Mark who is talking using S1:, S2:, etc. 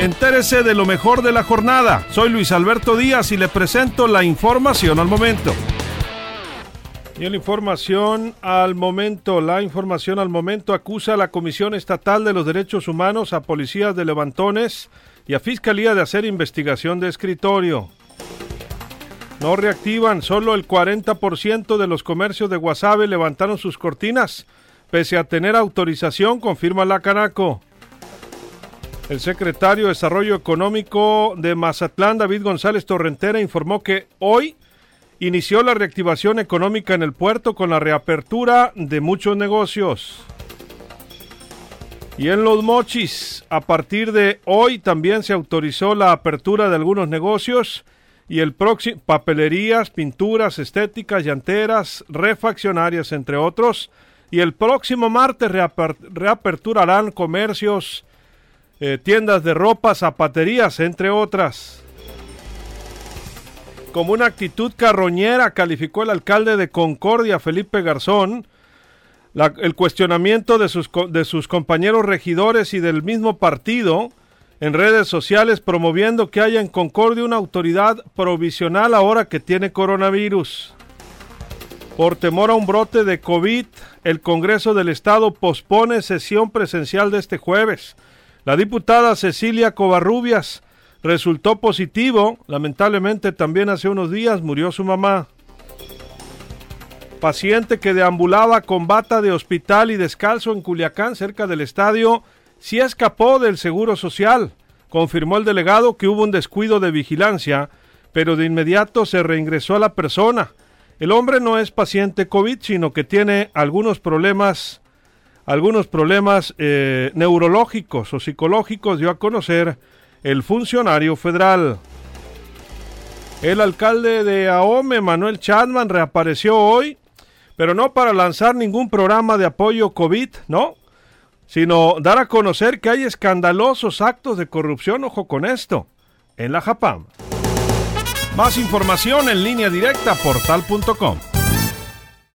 S1: Entérese de lo mejor de la jornada. Soy Luis Alberto Díaz y le presento la información al momento. Y la información al momento, la información al momento acusa a la Comisión Estatal de los Derechos Humanos, a policías de levantones y a Fiscalía de hacer investigación de escritorio. No reactivan, solo el 40% de los comercios de Guasave levantaron sus cortinas, pese a tener autorización, confirma la Canaco. El secretario de Desarrollo Económico de Mazatlán, David González Torrentera, informó que hoy inició la reactivación económica en el puerto con la reapertura de muchos negocios. Y en Los Mochis, a partir de hoy también se autorizó la apertura de algunos negocios y el próximo papelerías, pinturas, estéticas, llanteras, refaccionarias, entre otros. Y el próximo martes reaperturarán comercios eh, tiendas de ropa, zapaterías, entre otras. Como una actitud carroñera calificó el alcalde de Concordia, Felipe Garzón, el cuestionamiento de sus, de sus compañeros regidores y del mismo partido en redes sociales promoviendo que haya en Concordia una autoridad provisional ahora que tiene coronavirus. Por temor a un brote de COVID, el Congreso del Estado pospone sesión presencial de este jueves. La diputada Cecilia Covarrubias resultó positivo. Lamentablemente también hace unos días murió su mamá. Paciente que deambulaba con bata de hospital y descalzo en Culiacán, cerca del estadio, sí escapó del Seguro Social. Confirmó el delegado que hubo un descuido de vigilancia, pero de inmediato se reingresó a la persona. El hombre no es paciente COVID, sino que tiene algunos problemas algunos problemas eh, neurológicos o psicológicos dio a conocer el funcionario federal. El alcalde de Ahome, Manuel Chadman, reapareció hoy, pero no para lanzar ningún programa de apoyo COVID, no, sino dar a conocer que hay escandalosos actos de corrupción, ojo con esto, en la JAPAM. Más información en línea directa portal.com.